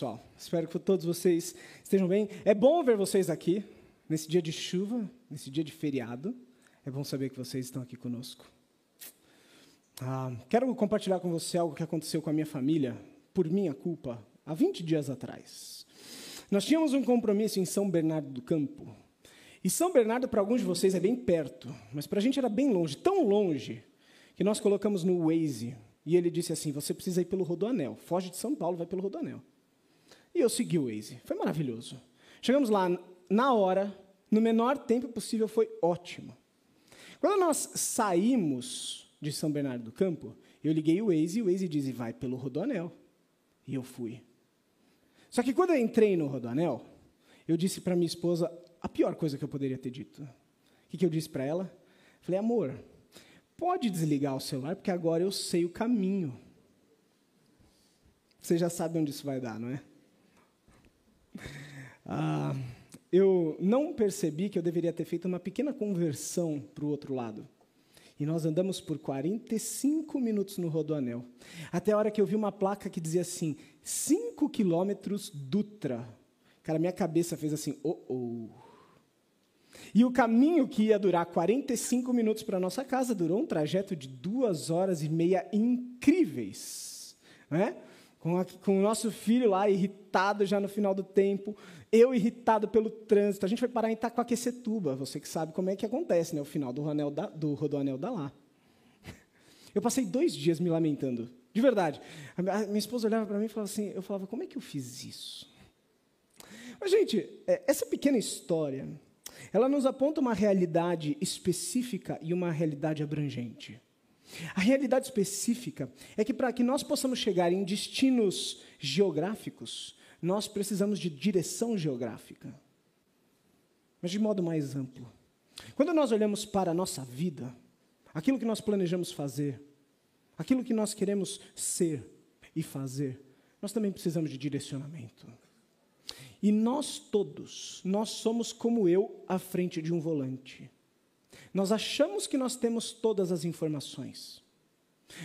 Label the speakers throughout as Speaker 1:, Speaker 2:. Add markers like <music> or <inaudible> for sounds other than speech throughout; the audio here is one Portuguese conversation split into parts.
Speaker 1: pessoal? Espero que todos vocês estejam bem. É bom ver vocês aqui, nesse dia de chuva, nesse dia de feriado. É bom saber que vocês estão aqui conosco. Ah, quero compartilhar com você algo que aconteceu com a minha família, por minha culpa, há 20 dias atrás. Nós tínhamos um compromisso em São Bernardo do Campo. E São Bernardo, para alguns de vocês, é bem perto, mas para a gente era bem longe, tão longe, que nós colocamos no Waze e ele disse assim: Você precisa ir pelo Rodoanel. Foge de São Paulo, vai pelo Rodoanel. E eu segui o Waze. Foi maravilhoso. Chegamos lá na hora, no menor tempo possível, foi ótimo. Quando nós saímos de São Bernardo do Campo, eu liguei o Waze e o Waze disse: Vai pelo Rodoanel. E eu fui. Só que quando eu entrei no Rodoanel, eu disse para minha esposa a pior coisa que eu poderia ter dito. O que, eu disse para ela? Falei, amor, pode desligar o celular, porque agora eu sei o caminho. Você já sabe onde isso vai dar, não é? Ah, eu não percebi que eu deveria ter feito uma pequena conversão para o outro lado. E nós andamos por 45 minutos no Rodoanel. Até a hora que eu vi uma placa que dizia assim: 5 quilômetros Dutra. Cara, minha cabeça fez assim: oh, oh. E o caminho que ia durar 45 minutos para nossa casa durou um trajeto de duas horas e meia incríveis. Né? Com, a, com o nosso filho lá irritado já no final do tempo, eu irritado pelo trânsito. A gente foi parar em Itacoaquecetuba, você que sabe como é que acontece, né? o final do, Rodoanel da, do Rodoanel da lá. <laughs> Eu passei dois dias me lamentando, de verdade. A minha esposa olhava para mim e falava assim, eu falava, como é que eu fiz isso? Mas, gente, é, essa pequena história ela nos aponta uma realidade específica e uma realidade abrangente. A realidade específica é que para que nós possamos chegar em destinos geográficos, nós precisamos de direção geográfica. Mas de modo mais amplo. Quando nós olhamos para a nossa vida, aquilo que nós planejamos fazer, aquilo que nós queremos ser e fazer, nós também precisamos de direcionamento. E nós todos, nós somos como eu à frente de um volante. Nós achamos que nós temos todas as informações.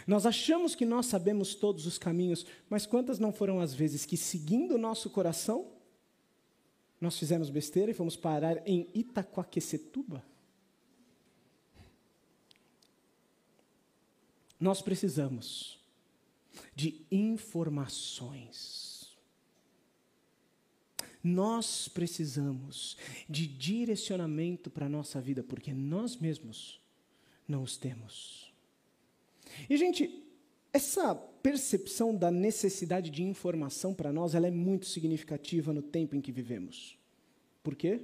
Speaker 1: Nós achamos que nós sabemos todos os caminhos, mas quantas não foram as vezes que, seguindo o nosso coração, nós fizemos besteira e fomos parar em Itacoaquecetuba? Nós precisamos de informações. Nós precisamos de direcionamento para a nossa vida, porque nós mesmos não os temos. E, gente, essa percepção da necessidade de informação para nós, ela é muito significativa no tempo em que vivemos. Por quê?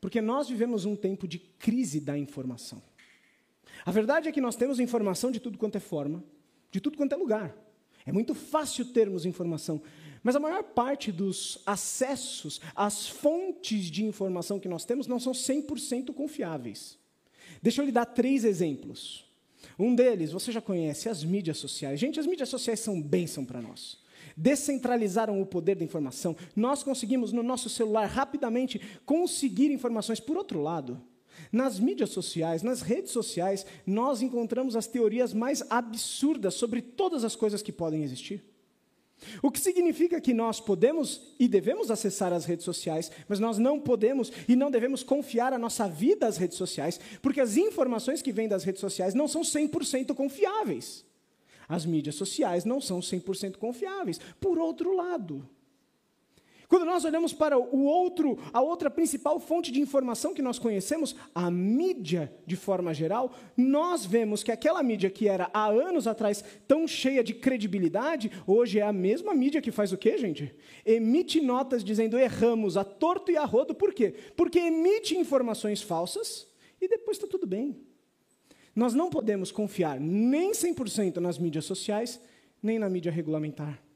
Speaker 1: Porque nós vivemos um tempo de crise da informação. A verdade é que nós temos informação de tudo quanto é forma, de tudo quanto é lugar. É muito fácil termos informação, mas a maior parte dos acessos às fontes de informação que nós temos não são 100% confiáveis. Deixa eu lhe dar três exemplos. Um deles, você já conhece, as mídias sociais. Gente, as mídias sociais são bênção para nós. Descentralizaram o poder da informação. Nós conseguimos, no nosso celular, rapidamente conseguir informações. Por outro lado, nas mídias sociais, nas redes sociais, nós encontramos as teorias mais absurdas sobre todas as coisas que podem existir. O que significa que nós podemos e devemos acessar as redes sociais, mas nós não podemos e não devemos confiar a nossa vida às redes sociais, porque as informações que vêm das redes sociais não são 100% confiáveis. As mídias sociais não são 100% confiáveis. Por outro lado, quando nós olhamos para o outro, a outra principal fonte de informação que nós conhecemos, a mídia de forma geral, nós vemos que aquela mídia que era há anos atrás tão cheia de credibilidade, hoje é a mesma mídia que faz o quê, gente? Emite notas dizendo erramos a torto e a rodo, por quê? Porque emite informações falsas e depois está tudo bem. Nós não podemos confiar nem 100% nas mídias sociais, nem na mídia regulamentar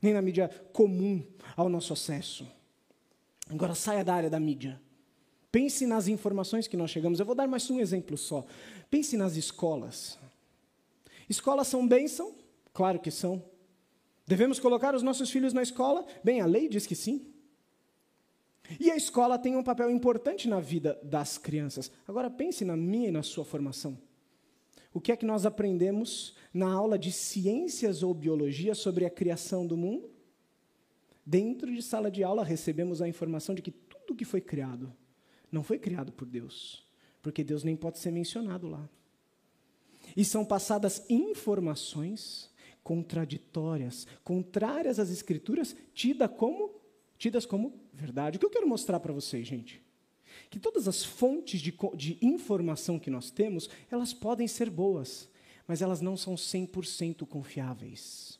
Speaker 1: nem na mídia comum ao nosso acesso. Agora saia da área da mídia. Pense nas informações que nós chegamos. Eu vou dar mais um exemplo só. Pense nas escolas. Escolas são bênção? Claro que são. Devemos colocar os nossos filhos na escola? Bem, a lei diz que sim. E a escola tem um papel importante na vida das crianças. Agora pense na minha e na sua formação. O que é que nós aprendemos na aula de ciências ou biologia sobre a criação do mundo? Dentro de sala de aula, recebemos a informação de que tudo que foi criado não foi criado por Deus, porque Deus nem pode ser mencionado lá. E são passadas informações contraditórias, contrárias às Escrituras, tida como, tidas como verdade. O que eu quero mostrar para vocês, gente? Que todas as fontes de, de informação que nós temos, elas podem ser boas, mas elas não são 100% confiáveis.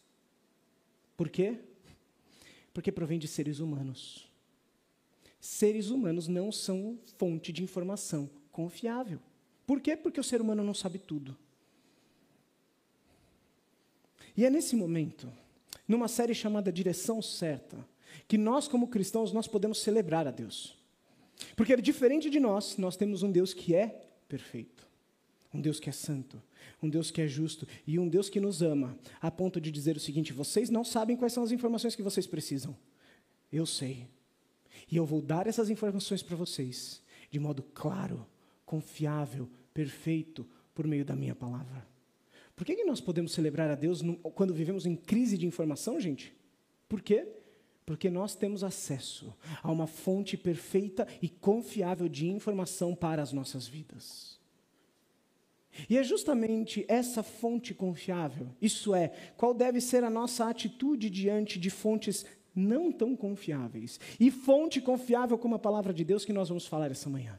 Speaker 1: Por quê? Porque provém de seres humanos. Seres humanos não são fonte de informação confiável. Por quê? Porque o ser humano não sabe tudo. E é nesse momento, numa série chamada Direção Certa, que nós como cristãos nós podemos celebrar a Deus. Porque diferente de nós, nós temos um Deus que é perfeito. Um Deus que é santo, um Deus que é justo e um Deus que nos ama, a ponto de dizer o seguinte: vocês não sabem quais são as informações que vocês precisam. Eu sei. E eu vou dar essas informações para vocês, de modo claro, confiável, perfeito, por meio da minha palavra. Por que, que nós podemos celebrar a Deus quando vivemos em crise de informação, gente? Por quê? Porque nós temos acesso a uma fonte perfeita e confiável de informação para as nossas vidas. E é justamente essa fonte confiável, isso é, qual deve ser a nossa atitude diante de fontes não tão confiáveis. E fonte confiável como a palavra de Deus que nós vamos falar essa manhã.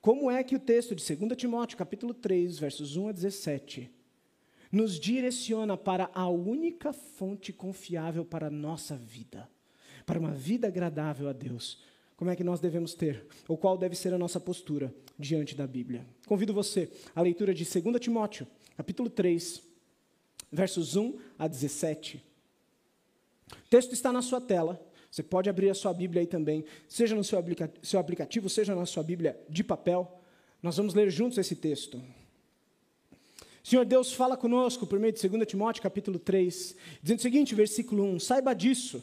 Speaker 1: Como é que o texto de 2 Timóteo, capítulo 3, versos 1 a 17, nos direciona para a única fonte confiável para a nossa vida, para uma vida agradável a Deus. Como é que nós devemos ter, ou qual deve ser a nossa postura diante da Bíblia? Convido você à leitura de 2 Timóteo, capítulo 3, versos 1 a 17. O texto está na sua tela. Você pode abrir a sua Bíblia aí também, seja no seu, aplica seu aplicativo, seja na sua Bíblia de papel. Nós vamos ler juntos esse texto. Senhor Deus fala conosco por meio de 2 Timóteo capítulo 3, dizendo o seguinte, versículo 1: Saiba disso,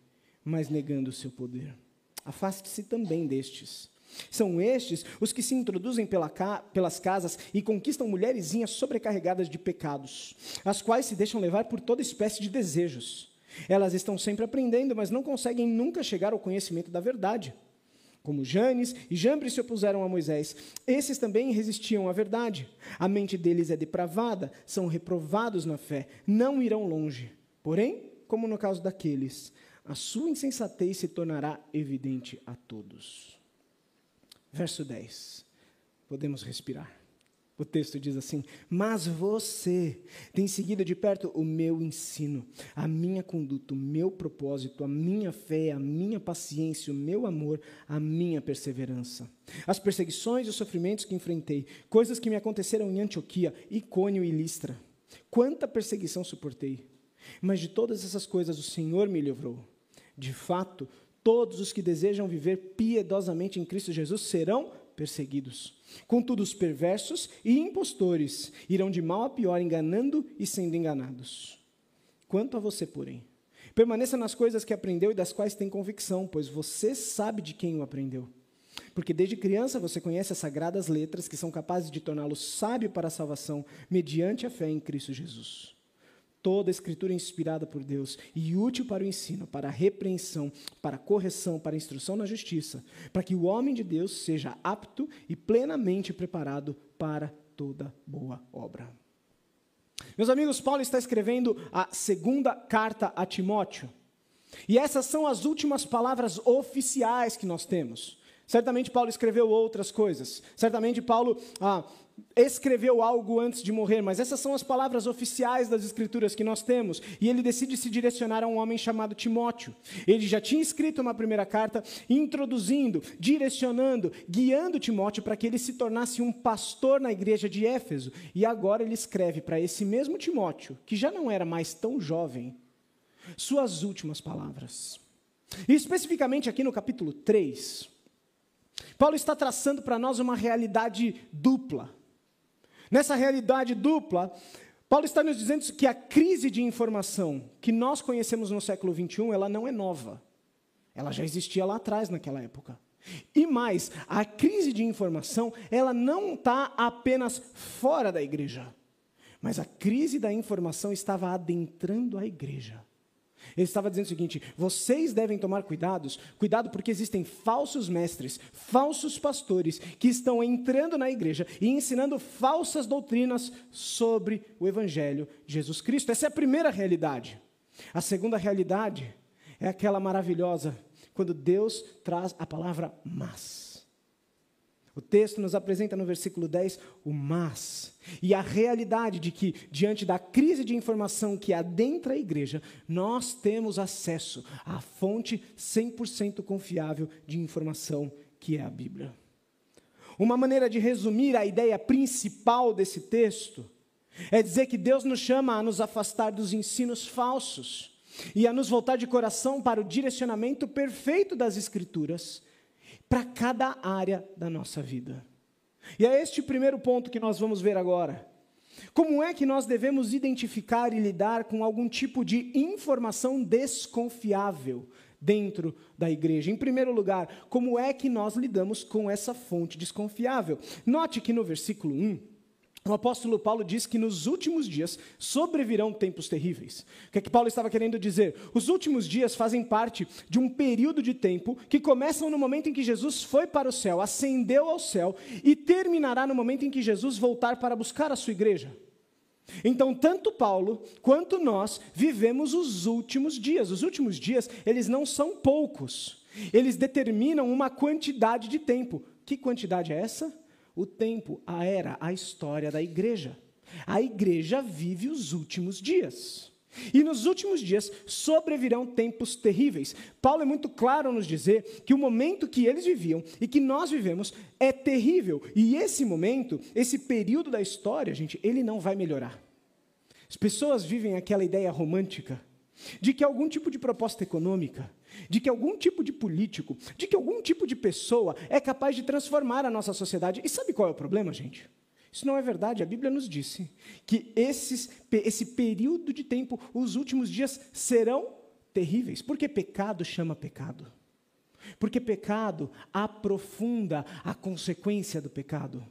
Speaker 1: mas negando o seu poder. Afaste-se também destes. São estes os que se introduzem pela ca pelas casas e conquistam mulherzinhas sobrecarregadas de pecados, as quais se deixam levar por toda espécie de desejos elas estão sempre aprendendo, mas não conseguem nunca chegar ao conhecimento da verdade. Como Janes e Jambres se opuseram a Moisés, esses também resistiam à verdade. A mente deles é depravada, são reprovados na fé, não irão longe. Porém, como no caso daqueles, a sua insensatez se tornará evidente a todos. Verso 10. Podemos respirar. O texto diz assim: Mas você tem seguido de perto o meu ensino, a minha conduta, o meu propósito, a minha fé, a minha paciência, o meu amor, a minha perseverança. As perseguições e os sofrimentos que enfrentei, coisas que me aconteceram em Antioquia, Icônio e Listra. Quanta perseguição suportei. Mas de todas essas coisas o Senhor me livrou. De fato, todos os que desejam viver piedosamente em Cristo Jesus serão perseguidos. Contudo, os perversos e impostores irão de mal a pior, enganando e sendo enganados. Quanto a você, porém, permaneça nas coisas que aprendeu e das quais tem convicção, pois você sabe de quem o aprendeu. Porque desde criança você conhece as sagradas letras que são capazes de torná-lo sábio para a salvação, mediante a fé em Cristo Jesus. Toda escritura é inspirada por Deus e útil para o ensino, para a repreensão, para a correção, para a instrução na justiça, para que o homem de Deus seja apto e plenamente preparado para toda boa obra. Meus amigos, Paulo está escrevendo a segunda carta a Timóteo. E essas são as últimas palavras oficiais que nós temos. Certamente Paulo escreveu outras coisas. Certamente Paulo ah, escreveu algo antes de morrer, mas essas são as palavras oficiais das Escrituras que nós temos. E ele decide se direcionar a um homem chamado Timóteo. Ele já tinha escrito uma primeira carta, introduzindo, direcionando, guiando Timóteo para que ele se tornasse um pastor na igreja de Éfeso. E agora ele escreve para esse mesmo Timóteo, que já não era mais tão jovem, suas últimas palavras. E especificamente aqui no capítulo 3, Paulo está traçando para nós uma realidade dupla. Nessa realidade dupla, Paulo está nos dizendo que a crise de informação que nós conhecemos no século 21, ela não é nova. Ela já existia lá atrás, naquela época. E mais, a crise de informação, ela não está apenas fora da igreja, mas a crise da informação estava adentrando a igreja. Ele estava dizendo o seguinte: vocês devem tomar cuidados, cuidado porque existem falsos mestres, falsos pastores que estão entrando na igreja e ensinando falsas doutrinas sobre o evangelho de Jesus Cristo. Essa é a primeira realidade. A segunda realidade é aquela maravilhosa quando Deus traz a palavra mas. O texto nos apresenta no versículo 10 o mas. E a realidade de que, diante da crise de informação que adentra a igreja, nós temos acesso à fonte 100% confiável de informação que é a Bíblia. Uma maneira de resumir a ideia principal desse texto é dizer que Deus nos chama a nos afastar dos ensinos falsos e a nos voltar de coração para o direcionamento perfeito das Escrituras para cada área da nossa vida. E é este primeiro ponto que nós vamos ver agora. Como é que nós devemos identificar e lidar com algum tipo de informação desconfiável dentro da igreja? Em primeiro lugar, como é que nós lidamos com essa fonte desconfiável? Note que no versículo 1, o apóstolo Paulo diz que nos últimos dias sobrevirão tempos terríveis. O que é que Paulo estava querendo dizer? Os últimos dias fazem parte de um período de tempo que começam no momento em que Jesus foi para o céu, ascendeu ao céu e terminará no momento em que Jesus voltar para buscar a sua igreja. Então, tanto Paulo quanto nós vivemos os últimos dias. Os últimos dias, eles não são poucos. Eles determinam uma quantidade de tempo. Que quantidade é essa? O tempo, a era, a história da igreja. A igreja vive os últimos dias. E nos últimos dias sobrevirão tempos terríveis. Paulo é muito claro nos dizer que o momento que eles viviam e que nós vivemos é terrível. E esse momento, esse período da história, gente, ele não vai melhorar. As pessoas vivem aquela ideia romântica de que algum tipo de proposta econômica, de que algum tipo de político, de que algum tipo de pessoa é capaz de transformar a nossa sociedade. E sabe qual é o problema, gente? Isso não é verdade. A Bíblia nos disse que esses, esse período de tempo, os últimos dias, serão terríveis. Porque pecado chama pecado. Porque pecado aprofunda a consequência do pecado.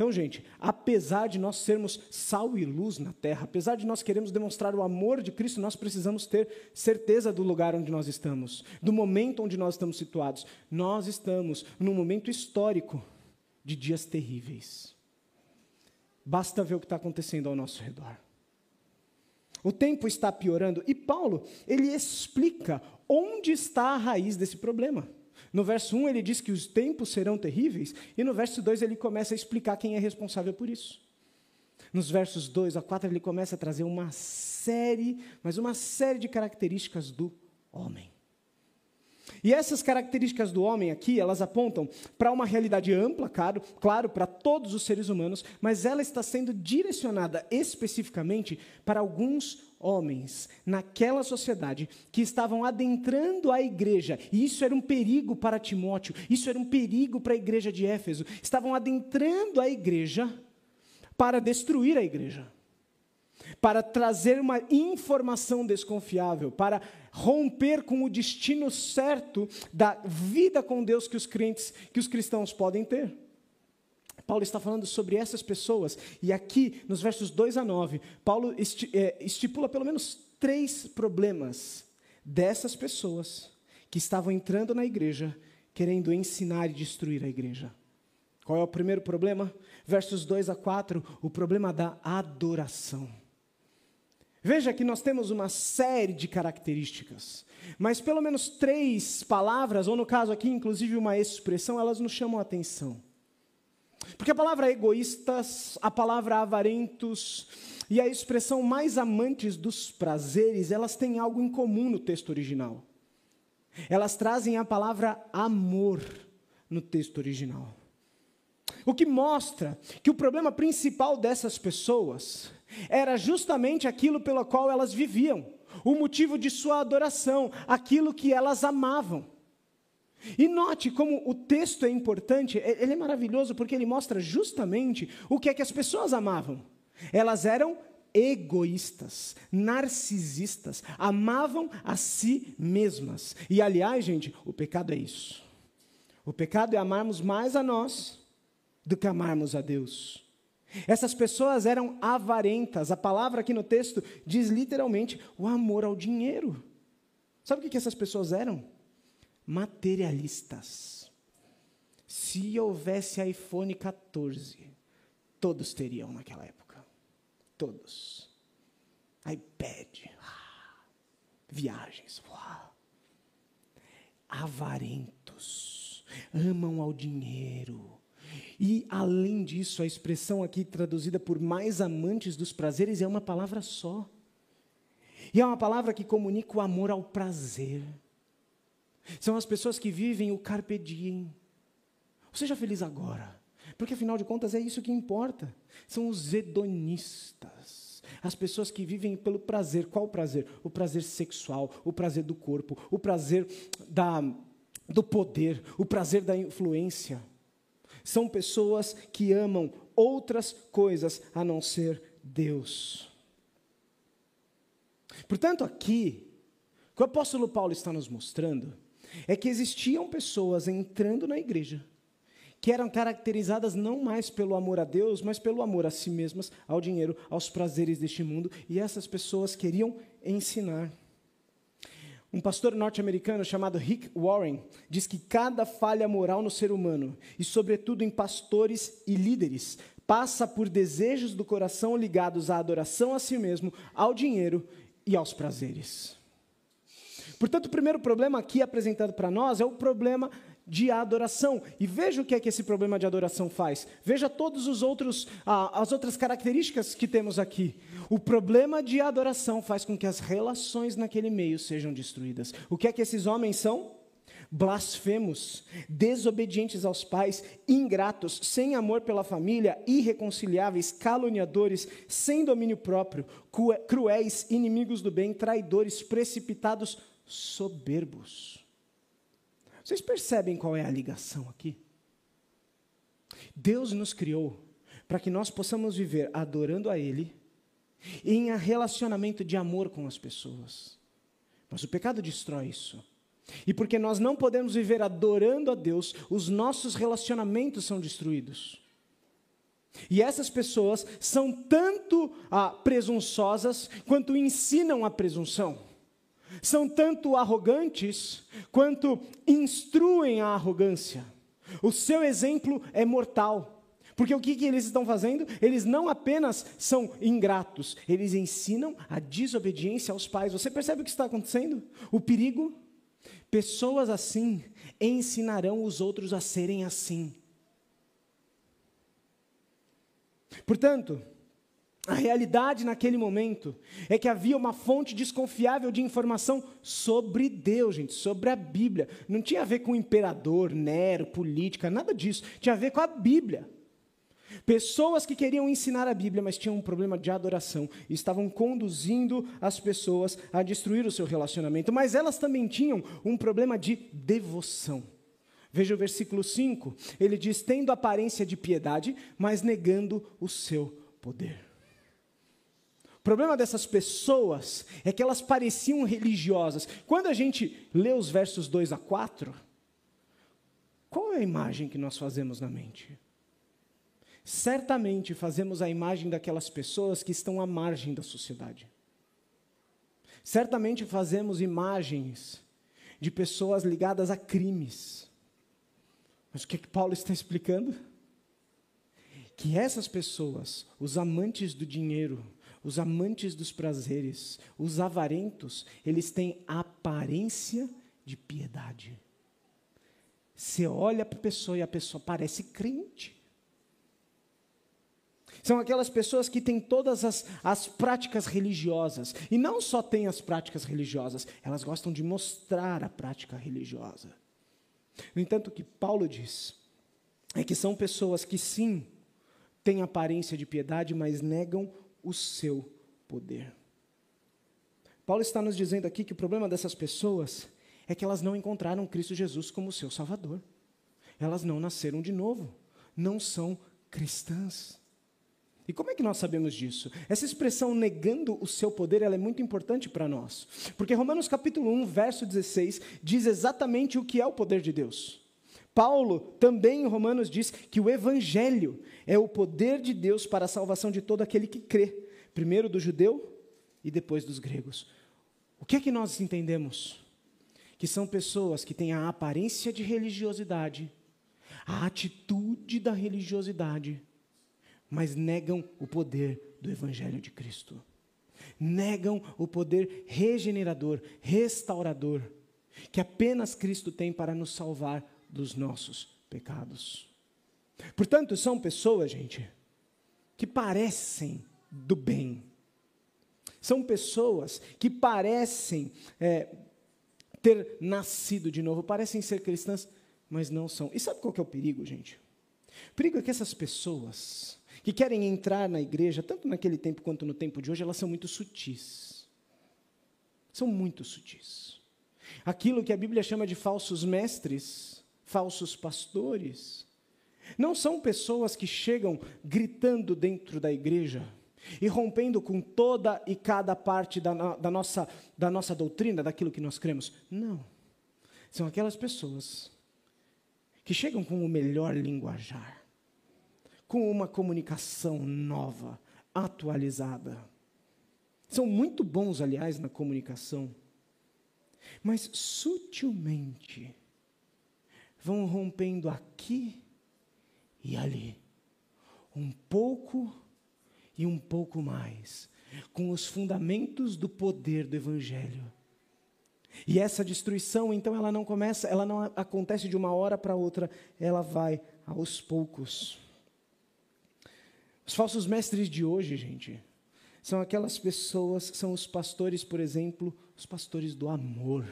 Speaker 1: Então, gente, apesar de nós sermos sal e luz na terra, apesar de nós queremos demonstrar o amor de Cristo, nós precisamos ter certeza do lugar onde nós estamos, do momento onde nós estamos situados. Nós estamos num momento histórico de dias terríveis. Basta ver o que está acontecendo ao nosso redor. O tempo está piorando e Paulo, ele explica onde está a raiz desse problema. No verso 1 ele diz que os tempos serão terríveis, e no verso 2 ele começa a explicar quem é responsável por isso. Nos versos 2 a 4 ele começa a trazer uma série, mas uma série de características do homem. E essas características do homem aqui, elas apontam para uma realidade ampla, claro, claro, para todos os seres humanos, mas ela está sendo direcionada especificamente para alguns homens naquela sociedade que estavam adentrando a igreja, e isso era um perigo para Timóteo, isso era um perigo para a igreja de Éfeso, estavam adentrando a igreja para destruir a igreja, para trazer uma informação desconfiável, para romper com o destino certo da vida com Deus que os crentes, que os cristãos podem ter. Paulo está falando sobre essas pessoas, e aqui, nos versos 2 a 9, Paulo é, estipula pelo menos três problemas dessas pessoas que estavam entrando na igreja, querendo ensinar e destruir a igreja. Qual é o primeiro problema? Versos 2 a 4, o problema da adoração. Veja que nós temos uma série de características, mas pelo menos três palavras, ou no caso aqui, inclusive uma expressão, elas nos chamam a atenção. Porque a palavra egoístas, a palavra avarentos e a expressão mais amantes dos prazeres, elas têm algo em comum no texto original. Elas trazem a palavra amor no texto original. O que mostra que o problema principal dessas pessoas era justamente aquilo pelo qual elas viviam. o motivo de sua adoração, aquilo que elas amavam. E note como o texto é importante, ele é maravilhoso porque ele mostra justamente o que é que as pessoas amavam. Elas eram egoístas, narcisistas, amavam a si mesmas. E aliás, gente, o pecado é isso. O pecado é amarmos mais a nós do que amarmos a Deus. Essas pessoas eram avarentas. A palavra aqui no texto diz literalmente o amor ao dinheiro. Sabe o que essas pessoas eram? Materialistas. Se houvesse iPhone 14, todos teriam naquela época. Todos. iPad. Viagens. Avarentos. Amam ao dinheiro e, além disso, a expressão aqui traduzida por mais amantes dos prazeres é uma palavra só. E é uma palavra que comunica o amor ao prazer. São as pessoas que vivem o carpe diem. Seja feliz agora, porque afinal de contas é isso que importa. São os hedonistas. As pessoas que vivem pelo prazer. Qual o prazer? O prazer sexual, o prazer do corpo, o prazer da, do poder, o prazer da influência. São pessoas que amam outras coisas a não ser Deus. Portanto, aqui, o que o apóstolo Paulo está nos mostrando é que existiam pessoas entrando na igreja que eram caracterizadas não mais pelo amor a Deus, mas pelo amor a si mesmas, ao dinheiro, aos prazeres deste mundo, e essas pessoas queriam ensinar. Um pastor norte-americano chamado Rick Warren diz que cada falha moral no ser humano, e sobretudo em pastores e líderes, passa por desejos do coração ligados à adoração a si mesmo, ao dinheiro e aos prazeres. Portanto, o primeiro problema aqui apresentado para nós é o problema de adoração. E veja o que é que esse problema de adoração faz. Veja todos os outros ah, as outras características que temos aqui. O problema de adoração faz com que as relações naquele meio sejam destruídas. O que é que esses homens são? Blasfemos, desobedientes aos pais, ingratos, sem amor pela família, irreconciliáveis, caluniadores, sem domínio próprio, cruéis, inimigos do bem, traidores, precipitados, soberbos. Vocês percebem qual é a ligação aqui? Deus nos criou para que nós possamos viver adorando a Ele em relacionamento de amor com as pessoas. Mas o pecado destrói isso. E porque nós não podemos viver adorando a Deus, os nossos relacionamentos são destruídos. E essas pessoas são tanto ah, presunçosas quanto ensinam a presunção são tanto arrogantes quanto instruem a arrogância. O seu exemplo é mortal. Porque o que, que, eles estão fazendo? Eles não apenas são ingratos, eles ensinam a desobediência aos pais. Você percebe o que está acontecendo? O perigo? Pessoas assim ensinarão os outros a serem assim. Portanto, a realidade naquele momento é que havia uma fonte desconfiável de informação sobre Deus, gente, sobre a Bíblia. Não tinha a ver com imperador, Nero, política, nada disso. Tinha a ver com a Bíblia. Pessoas que queriam ensinar a Bíblia, mas tinham um problema de adoração e estavam conduzindo as pessoas a destruir o seu relacionamento. Mas elas também tinham um problema de devoção. Veja o versículo 5. Ele diz: tendo aparência de piedade, mas negando o seu poder. O problema dessas pessoas é que elas pareciam religiosas. Quando a gente lê os versos 2 a 4, qual é a imagem que nós fazemos na mente? Certamente fazemos a imagem daquelas pessoas que estão à margem da sociedade. Certamente fazemos imagens de pessoas ligadas a crimes. Mas o que, é que Paulo está explicando? Que essas pessoas, os amantes do dinheiro, os amantes dos prazeres, os avarentos, eles têm aparência de piedade. Você olha para a pessoa e a pessoa parece crente. São aquelas pessoas que têm todas as, as práticas religiosas. E não só têm as práticas religiosas, elas gostam de mostrar a prática religiosa. No entanto, o que Paulo diz é que são pessoas que sim têm aparência de piedade, mas negam o seu poder. Paulo está nos dizendo aqui que o problema dessas pessoas é que elas não encontraram Cristo Jesus como seu Salvador. Elas não nasceram de novo, não são cristãs. E como é que nós sabemos disso? Essa expressão negando o seu poder, ela é muito importante para nós. Porque Romanos capítulo 1, verso 16, diz exatamente o que é o poder de Deus. Paulo também em Romanos diz que o evangelho é o poder de Deus para a salvação de todo aquele que crê, primeiro do judeu e depois dos gregos. O que é que nós entendemos? Que são pessoas que têm a aparência de religiosidade, a atitude da religiosidade, mas negam o poder do Evangelho de Cristo. Negam o poder regenerador, restaurador, que apenas Cristo tem para nos salvar dos nossos pecados. Portanto, são pessoas, gente, que parecem do bem. São pessoas que parecem é, ter nascido de novo, parecem ser cristãs, mas não são. E sabe qual que é o perigo, gente? O perigo é que essas pessoas que querem entrar na igreja, tanto naquele tempo quanto no tempo de hoje, elas são muito sutis. São muito sutis. Aquilo que a Bíblia chama de falsos mestres, falsos pastores, não são pessoas que chegam gritando dentro da igreja e rompendo com toda e cada parte da, da, nossa, da nossa doutrina, daquilo que nós cremos. Não. São aquelas pessoas que chegam com o melhor linguajar com uma comunicação nova, atualizada. São muito bons, aliás, na comunicação, mas sutilmente vão rompendo aqui e ali, um pouco e um pouco mais, com os fundamentos do poder do Evangelho. E essa destruição, então, ela não começa, ela não acontece de uma hora para outra, ela vai aos poucos. Os falsos mestres de hoje, gente, são aquelas pessoas, são os pastores, por exemplo, os pastores do amor.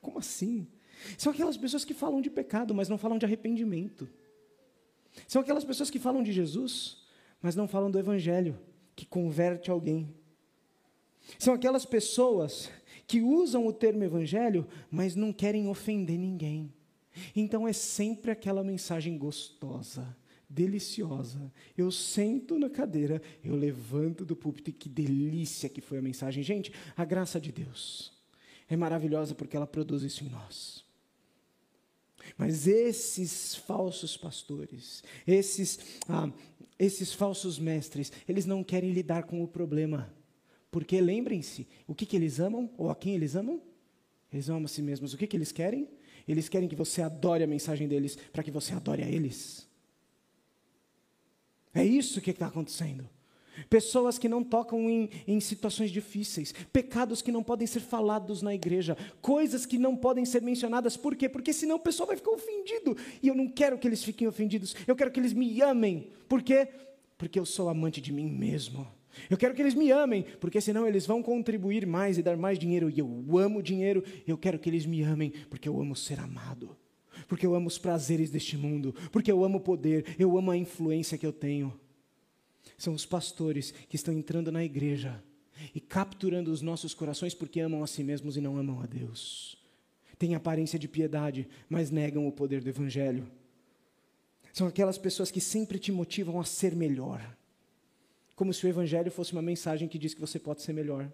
Speaker 1: Como assim? São aquelas pessoas que falam de pecado, mas não falam de arrependimento. São aquelas pessoas que falam de Jesus, mas não falam do Evangelho, que converte alguém. São aquelas pessoas que usam o termo Evangelho, mas não querem ofender ninguém. Então é sempre aquela mensagem gostosa deliciosa. Eu sento na cadeira, eu levanto do púlpito e que delícia que foi a mensagem. Gente, a graça de Deus é maravilhosa porque ela produz isso em nós. Mas esses falsos pastores, esses, ah, esses falsos mestres, eles não querem lidar com o problema. Porque lembrem-se, o que, que eles amam ou a quem eles amam? Eles amam a si mesmos. O que, que eles querem? Eles querem que você adore a mensagem deles para que você adore a eles. É isso que está acontecendo. Pessoas que não tocam em, em, situações difíceis, pecados que não podem ser falados na igreja, coisas que não podem ser mencionadas, por quê? Porque senão o pessoal vai ficar ofendido, e eu não quero que eles fiquem ofendidos, eu quero que eles me amem, por quê? Porque eu sou amante de mim mesmo. Eu quero que eles me amem, porque senão eles vão contribuir mais e dar mais dinheiro, e eu amo dinheiro, eu quero que eles me amem, porque eu amo ser amado porque eu amo os prazeres deste mundo, porque eu amo o poder, eu amo a influência que eu tenho. São os pastores que estão entrando na igreja e capturando os nossos corações porque amam a si mesmos e não amam a Deus. Têm aparência de piedade, mas negam o poder do Evangelho. São aquelas pessoas que sempre te motivam a ser melhor. Como se o Evangelho fosse uma mensagem que diz que você pode ser melhor.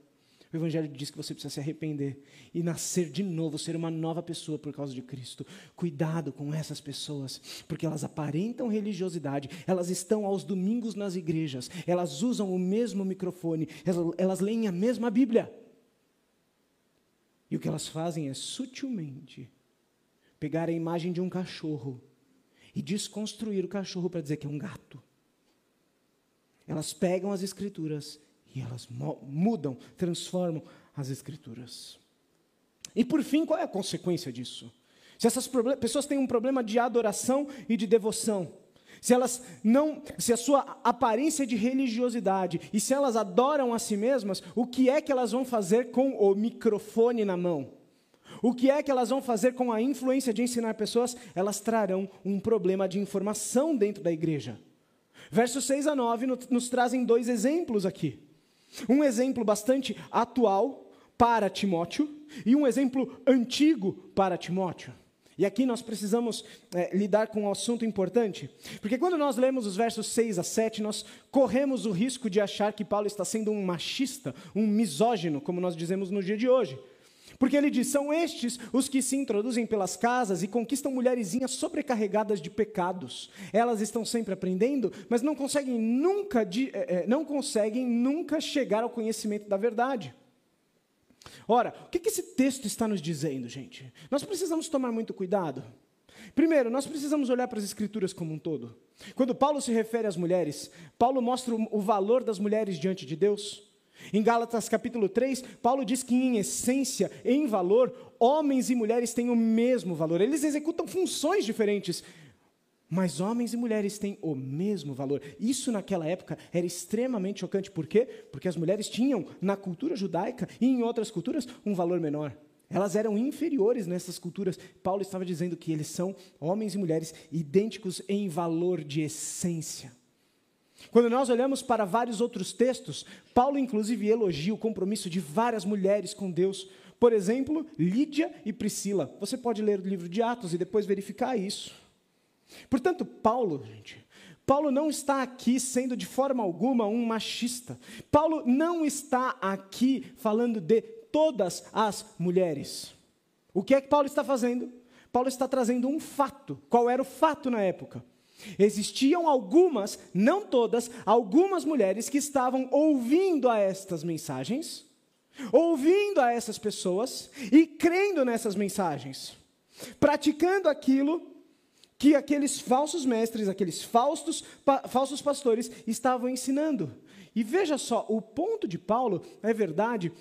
Speaker 1: O Evangelho diz que você precisa se arrepender e nascer de novo, ser uma nova pessoa por causa de Cristo. Cuidado com essas pessoas, porque elas aparentam religiosidade, elas estão aos domingos nas igrejas, elas usam o mesmo microfone, elas, elas leem a mesma Bíblia. E o que elas fazem é sutilmente pegar a imagem de um cachorro e desconstruir o cachorro para dizer que é um gato. Elas pegam as escrituras e elas mudam, transformam as Escrituras. E por fim, qual é a consequência disso? Se essas pessoas têm um problema de adoração e de devoção, se elas não, se a sua aparência de religiosidade e se elas adoram a si mesmas, o que é que elas vão fazer com o microfone na mão? O que é que elas vão fazer com a influência de ensinar pessoas? Elas trarão um problema de informação dentro da igreja. Versos 6 a 9 nos trazem dois exemplos aqui. Um exemplo bastante atual para Timóteo e um exemplo antigo para Timóteo. E aqui nós precisamos é, lidar com um assunto importante, porque quando nós lemos os versos 6 a 7, nós corremos o risco de achar que Paulo está sendo um machista, um misógino, como nós dizemos no dia de hoje. Porque ele diz: são estes os que se introduzem pelas casas e conquistam mulherzinhas sobrecarregadas de pecados. Elas estão sempre aprendendo, mas não conseguem nunca, de, é, não conseguem nunca chegar ao conhecimento da verdade. Ora, o que esse texto está nos dizendo, gente? Nós precisamos tomar muito cuidado. Primeiro, nós precisamos olhar para as Escrituras como um todo. Quando Paulo se refere às mulheres, Paulo mostra o valor das mulheres diante de Deus. Em Gálatas capítulo 3, Paulo diz que, em essência, em valor, homens e mulheres têm o mesmo valor. Eles executam funções diferentes, mas homens e mulheres têm o mesmo valor. Isso naquela época era extremamente chocante. Por quê? Porque as mulheres tinham, na cultura judaica e em outras culturas, um valor menor. Elas eram inferiores nessas culturas. Paulo estava dizendo que eles são homens e mulheres idênticos em valor de essência. Quando nós olhamos para vários outros textos, Paulo inclusive elogia o compromisso de várias mulheres com Deus. Por exemplo, Lídia e Priscila. Você pode ler o livro de Atos e depois verificar isso. Portanto, Paulo, gente, Paulo não está aqui sendo de forma alguma um machista. Paulo não está aqui falando de todas as mulheres. O que é que Paulo está fazendo? Paulo está trazendo um fato. Qual era o fato na época? Existiam algumas, não todas, algumas mulheres que estavam ouvindo a estas mensagens, ouvindo a essas pessoas e crendo nessas mensagens, praticando aquilo que aqueles falsos mestres, aqueles falsos, pa, falsos pastores estavam ensinando. E veja só, o ponto de Paulo, é verdade,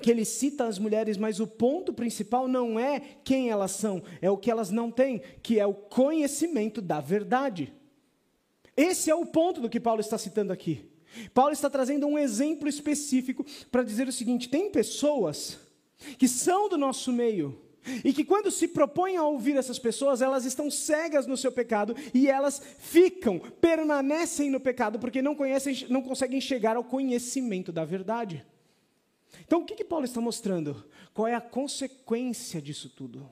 Speaker 1: que ele cita as mulheres, mas o ponto principal não é quem elas são, é o que elas não têm, que é o conhecimento da verdade. Esse é o ponto do que Paulo está citando aqui. Paulo está trazendo um exemplo específico para dizer o seguinte: tem pessoas que são do nosso meio, e que quando se propõem a ouvir essas pessoas, elas estão cegas no seu pecado e elas ficam, permanecem no pecado porque não conhecem, não conseguem chegar ao conhecimento da verdade. Então, o que, que Paulo está mostrando? Qual é a consequência disso tudo?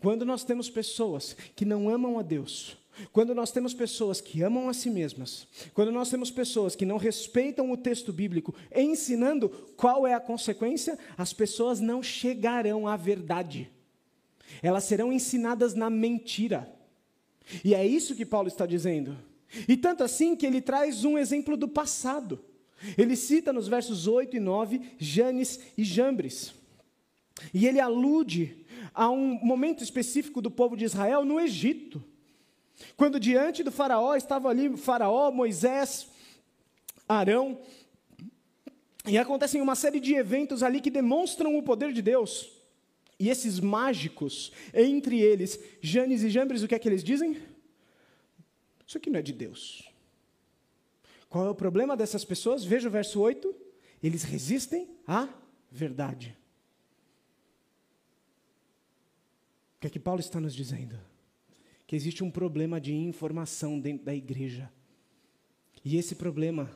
Speaker 1: Quando nós temos pessoas que não amam a Deus, quando nós temos pessoas que amam a si mesmas, quando nós temos pessoas que não respeitam o texto bíblico, ensinando qual é a consequência, as pessoas não chegarão à verdade elas serão ensinadas na mentira. E é isso que Paulo está dizendo. E tanto assim que ele traz um exemplo do passado. Ele cita nos versos 8 e 9 Janes e Jambres. E ele alude a um momento específico do povo de Israel no Egito. Quando diante do faraó estava ali faraó, Moisés, Arão, e acontecem uma série de eventos ali que demonstram o poder de Deus. E esses mágicos, entre eles, Janes e Jambres, o que é que eles dizem? Isso aqui não é de Deus. Qual é o problema dessas pessoas? Veja o verso 8. Eles resistem à verdade. O que é que Paulo está nos dizendo? Que existe um problema de informação dentro da igreja. E esse problema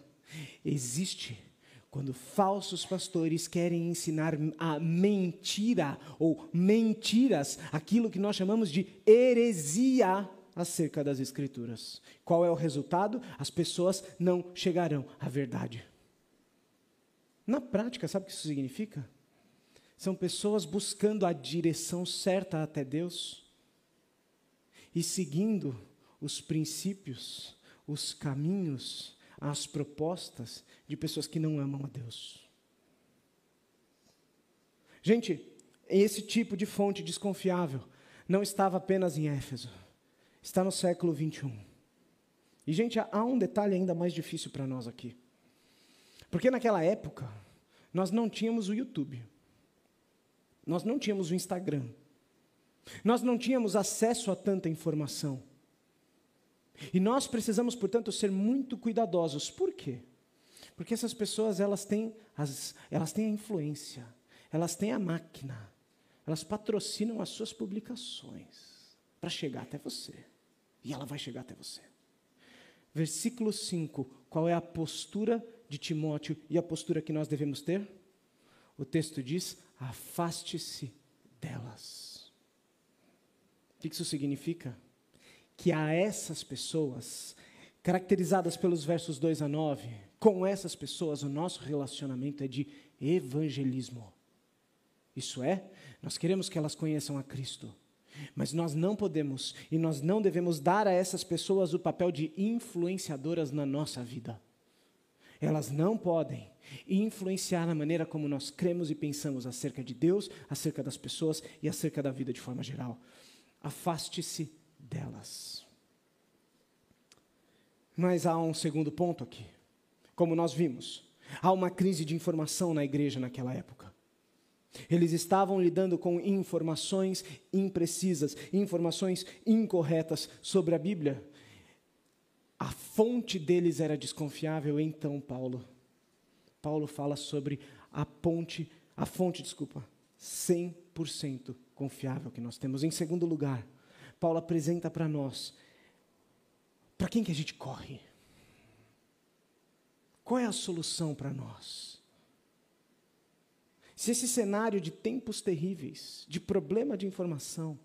Speaker 1: existe quando falsos pastores querem ensinar a mentira ou mentiras, aquilo que nós chamamos de heresia acerca das Escrituras. Qual é o resultado? As pessoas não chegarão à verdade. Na prática, sabe o que isso significa? São pessoas buscando a direção certa até Deus e seguindo os princípios, os caminhos às propostas de pessoas que não amam a Deus. Gente, esse tipo de fonte desconfiável não estava apenas em Éfeso, está no século 21. E, gente, há um detalhe ainda mais difícil para nós aqui. Porque naquela época, nós não tínhamos o YouTube, nós não tínhamos o Instagram, nós não tínhamos acesso a tanta informação. E nós precisamos, portanto, ser muito cuidadosos. Por quê? Porque essas pessoas, elas têm, as, elas têm a influência, elas têm a máquina, elas patrocinam as suas publicações para chegar até você. E ela vai chegar até você. Versículo 5, qual é a postura de Timóteo e a postura que nós devemos ter? o texto diz: afaste-se delas. O que isso significa? Que a essas pessoas, caracterizadas pelos versos 2 a 9, com essas pessoas o nosso relacionamento é de evangelismo. Isso é, nós queremos que elas conheçam a Cristo. Mas nós não podemos e nós não devemos dar a essas pessoas o papel de influenciadoras na nossa vida. Elas não podem influenciar na maneira como nós cremos e pensamos acerca de Deus, acerca das pessoas e acerca da vida de forma geral. Afaste-se delas. Mas há um segundo ponto aqui. Como nós vimos, há uma crise de informação na igreja naquela época. Eles estavam lidando com informações imprecisas, informações incorretas sobre a Bíblia. A fonte deles era desconfiável, então Paulo. Paulo fala sobre a ponte, a fonte, desculpa, 100% confiável que nós temos. Em segundo lugar, Paulo apresenta para nós para quem que a gente corre? Qual é a solução para nós? Se esse cenário de tempos terríveis, de problema de informação,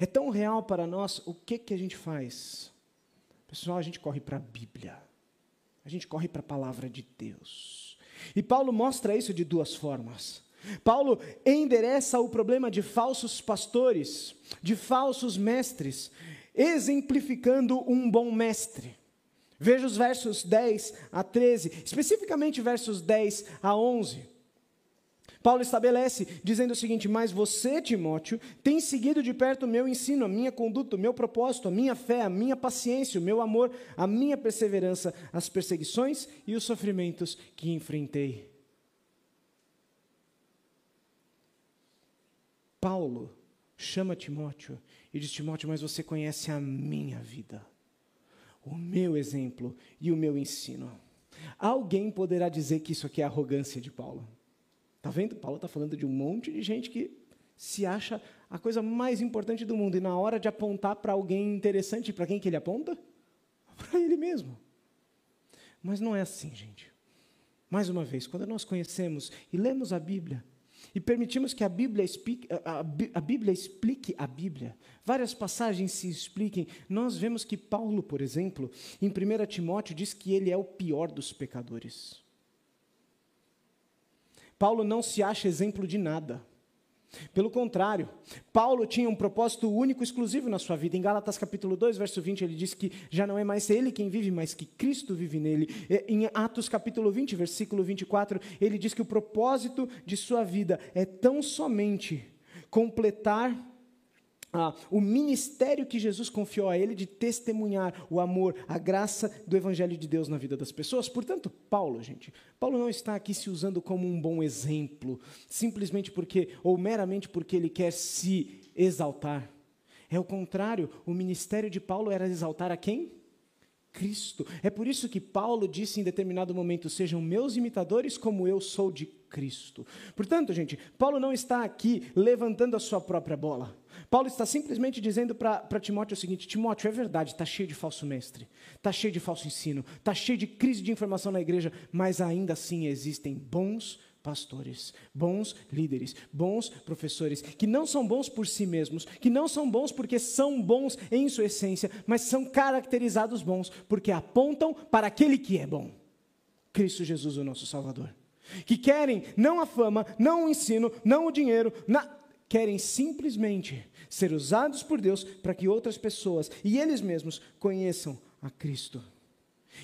Speaker 1: é tão real para nós, o que, que a gente faz? Pessoal, a gente corre para a Bíblia. A gente corre para a palavra de Deus. E Paulo mostra isso de duas formas. Paulo endereça o problema de falsos pastores, de falsos mestres, exemplificando um bom mestre. Veja os versos 10 a 13, especificamente versos 10 a 11. Paulo estabelece dizendo o seguinte: Mas você, Timóteo, tem seguido de perto o meu ensino, a minha conduta, o meu propósito, a minha fé, a minha paciência, o meu amor, a minha perseverança, as perseguições e os sofrimentos que enfrentei. Paulo chama Timóteo e diz: Timóteo, mas você conhece a minha vida, o meu exemplo e o meu ensino. Alguém poderá dizer que isso aqui é arrogância de Paulo? Está vendo? Paulo está falando de um monte de gente que se acha a coisa mais importante do mundo. E na hora de apontar para alguém interessante, para quem que ele aponta? Para ele mesmo. Mas não é assim, gente. Mais uma vez, quando nós conhecemos e lemos a Bíblia, e permitimos que a Bíblia, explique, a, a Bíblia explique a Bíblia, várias passagens se expliquem, nós vemos que Paulo, por exemplo, em 1 Timóteo, diz que ele é o pior dos pecadores. Paulo não se acha exemplo de nada. Pelo contrário, Paulo tinha um propósito único, exclusivo na sua vida. Em Gálatas capítulo 2, verso 20, ele diz que já não é mais ele quem vive, mas que Cristo vive nele. Em Atos capítulo 20, versículo 24, ele diz que o propósito de sua vida é tão somente completar ah, o ministério que Jesus confiou a ele de testemunhar o amor, a graça do Evangelho de Deus na vida das pessoas. Portanto, Paulo, gente, Paulo não está aqui se usando como um bom exemplo, simplesmente porque, ou meramente porque ele quer se exaltar. É o contrário, o ministério de Paulo era exaltar a quem? Cristo. É por isso que Paulo disse em determinado momento: sejam meus imitadores como eu sou de Cristo. Portanto, gente, Paulo não está aqui levantando a sua própria bola. Paulo está simplesmente dizendo para Timóteo o seguinte: Timóteo, é verdade, está cheio de falso mestre, está cheio de falso ensino, está cheio de crise de informação na igreja, mas ainda assim existem bons pastores, bons líderes, bons professores, que não são bons por si mesmos, que não são bons porque são bons em sua essência, mas são caracterizados bons porque apontam para aquele que é bom Cristo Jesus, o nosso Salvador. Que querem não a fama, não o ensino, não o dinheiro, na... querem simplesmente ser usados por Deus para que outras pessoas e eles mesmos conheçam a Cristo.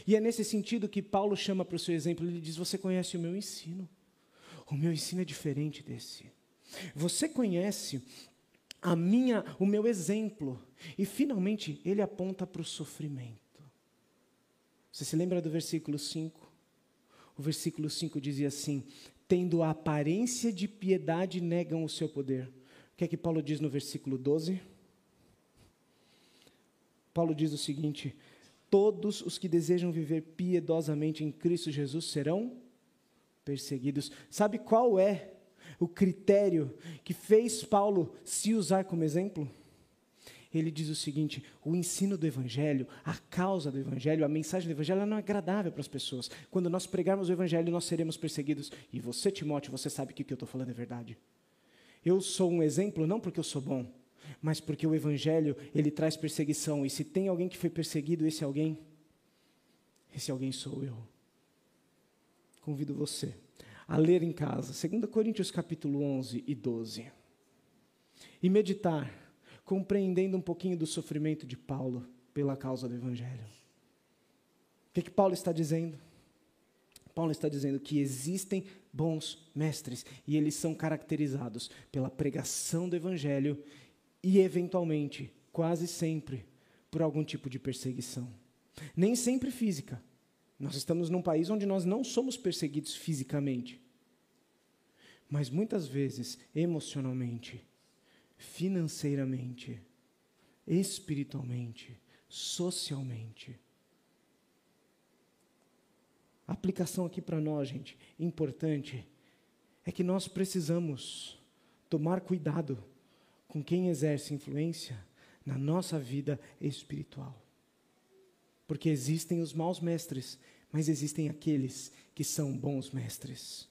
Speaker 1: E é nesse sentido que Paulo chama para o seu exemplo, ele diz: Você conhece o meu ensino. O meu ensino é diferente desse. Você conhece a minha, o meu exemplo. E finalmente ele aponta para o sofrimento. Você se lembra do versículo 5? O versículo 5 dizia assim: Tendo a aparência de piedade, negam o seu poder. O que é que Paulo diz no versículo 12? Paulo diz o seguinte: Todos os que desejam viver piedosamente em Cristo Jesus serão perseguidos. Sabe qual é o critério que fez Paulo se usar como exemplo? ele diz o seguinte: o ensino do Evangelho, a causa do Evangelho, a mensagem do Evangelho, não é agradável para as pessoas. Quando nós pregarmos o Evangelho, nós seremos perseguidos. E você, Timóteo, você sabe que o que eu estou falando é verdade. Eu sou um exemplo não porque eu sou bom, mas porque o Evangelho ele traz perseguição. E se tem alguém que foi perseguido, esse alguém, esse alguém sou eu. Convido você a ler em casa, 2 Coríntios capítulo 11 e 12. E meditar, compreendendo um pouquinho do sofrimento de Paulo pela causa do Evangelho. O que, que Paulo está dizendo? Paulo está dizendo que existem bons mestres e eles são caracterizados pela pregação do Evangelho e, eventualmente, quase sempre, por algum tipo de perseguição. Nem sempre física, nós estamos num país onde nós não somos perseguidos fisicamente, mas muitas vezes emocionalmente, financeiramente, espiritualmente, socialmente. A aplicação aqui para nós, gente, importante, é que nós precisamos tomar cuidado com quem exerce influência na nossa vida espiritual. Porque existem os maus mestres, mas existem aqueles que são bons mestres.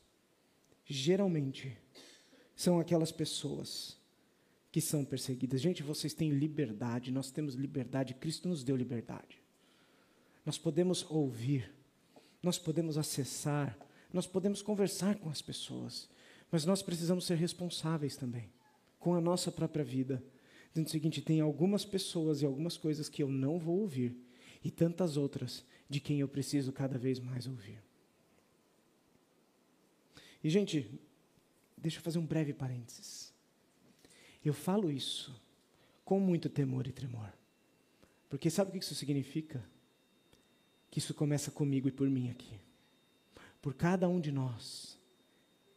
Speaker 1: Geralmente, são aquelas pessoas que são perseguidas. Gente, vocês têm liberdade, nós temos liberdade, Cristo nos deu liberdade. Nós podemos ouvir, nós podemos acessar, nós podemos conversar com as pessoas, mas nós precisamos ser responsáveis também com a nossa própria vida. Dizendo o seguinte: tem algumas pessoas e algumas coisas que eu não vou ouvir, e tantas outras de quem eu preciso cada vez mais ouvir. E, gente, deixa eu fazer um breve parênteses. Eu falo isso com muito temor e tremor. Porque sabe o que isso significa? Que isso começa comigo e por mim aqui. Por cada um de nós,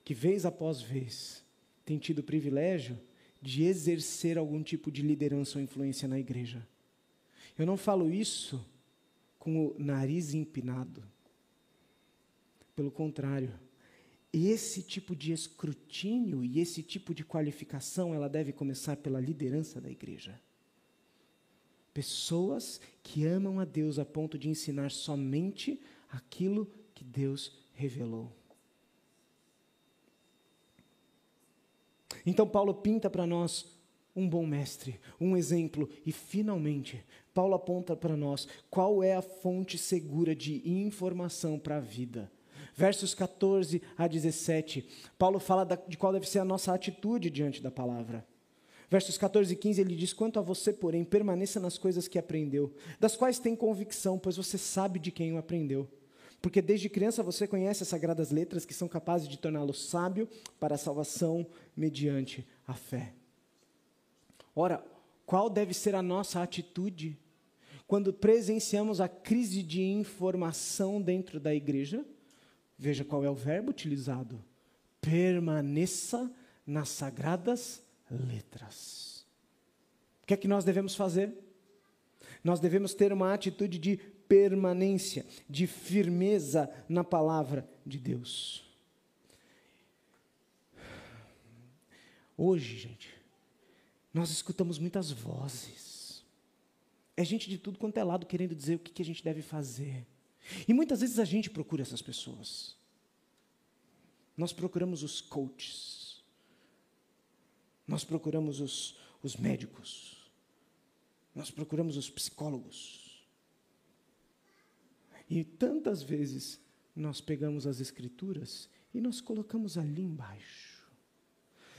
Speaker 1: que vez após vez tem tido o privilégio de exercer algum tipo de liderança ou influência na igreja. Eu não falo isso com o nariz empinado. Pelo contrário, esse tipo de escrutínio e esse tipo de qualificação, ela deve começar pela liderança da igreja. Pessoas que amam a Deus a ponto de ensinar somente aquilo que Deus revelou. Então, Paulo pinta para nós um bom mestre, um exemplo, e finalmente, Paulo aponta para nós qual é a fonte segura de informação para a vida. Versos 14 a 17, Paulo fala de qual deve ser a nossa atitude diante da palavra. Versos 14 e 15, ele diz: Quanto a você, porém, permaneça nas coisas que aprendeu, das quais tem convicção, pois você sabe de quem o aprendeu. Porque desde criança você conhece as sagradas letras que são capazes de torná-lo sábio para a salvação mediante a fé. Ora, qual deve ser a nossa atitude quando presenciamos a crise de informação dentro da igreja, veja qual é o verbo utilizado: permaneça nas sagradas letras. O que é que nós devemos fazer? Nós devemos ter uma atitude de permanência, de firmeza na palavra de Deus. Hoje, gente, nós escutamos muitas vozes é gente de tudo quanto é lado querendo dizer o que a gente deve fazer. E muitas vezes a gente procura essas pessoas. Nós procuramos os coaches. Nós procuramos os, os médicos. Nós procuramos os psicólogos. E tantas vezes nós pegamos as escrituras e nós colocamos ali embaixo.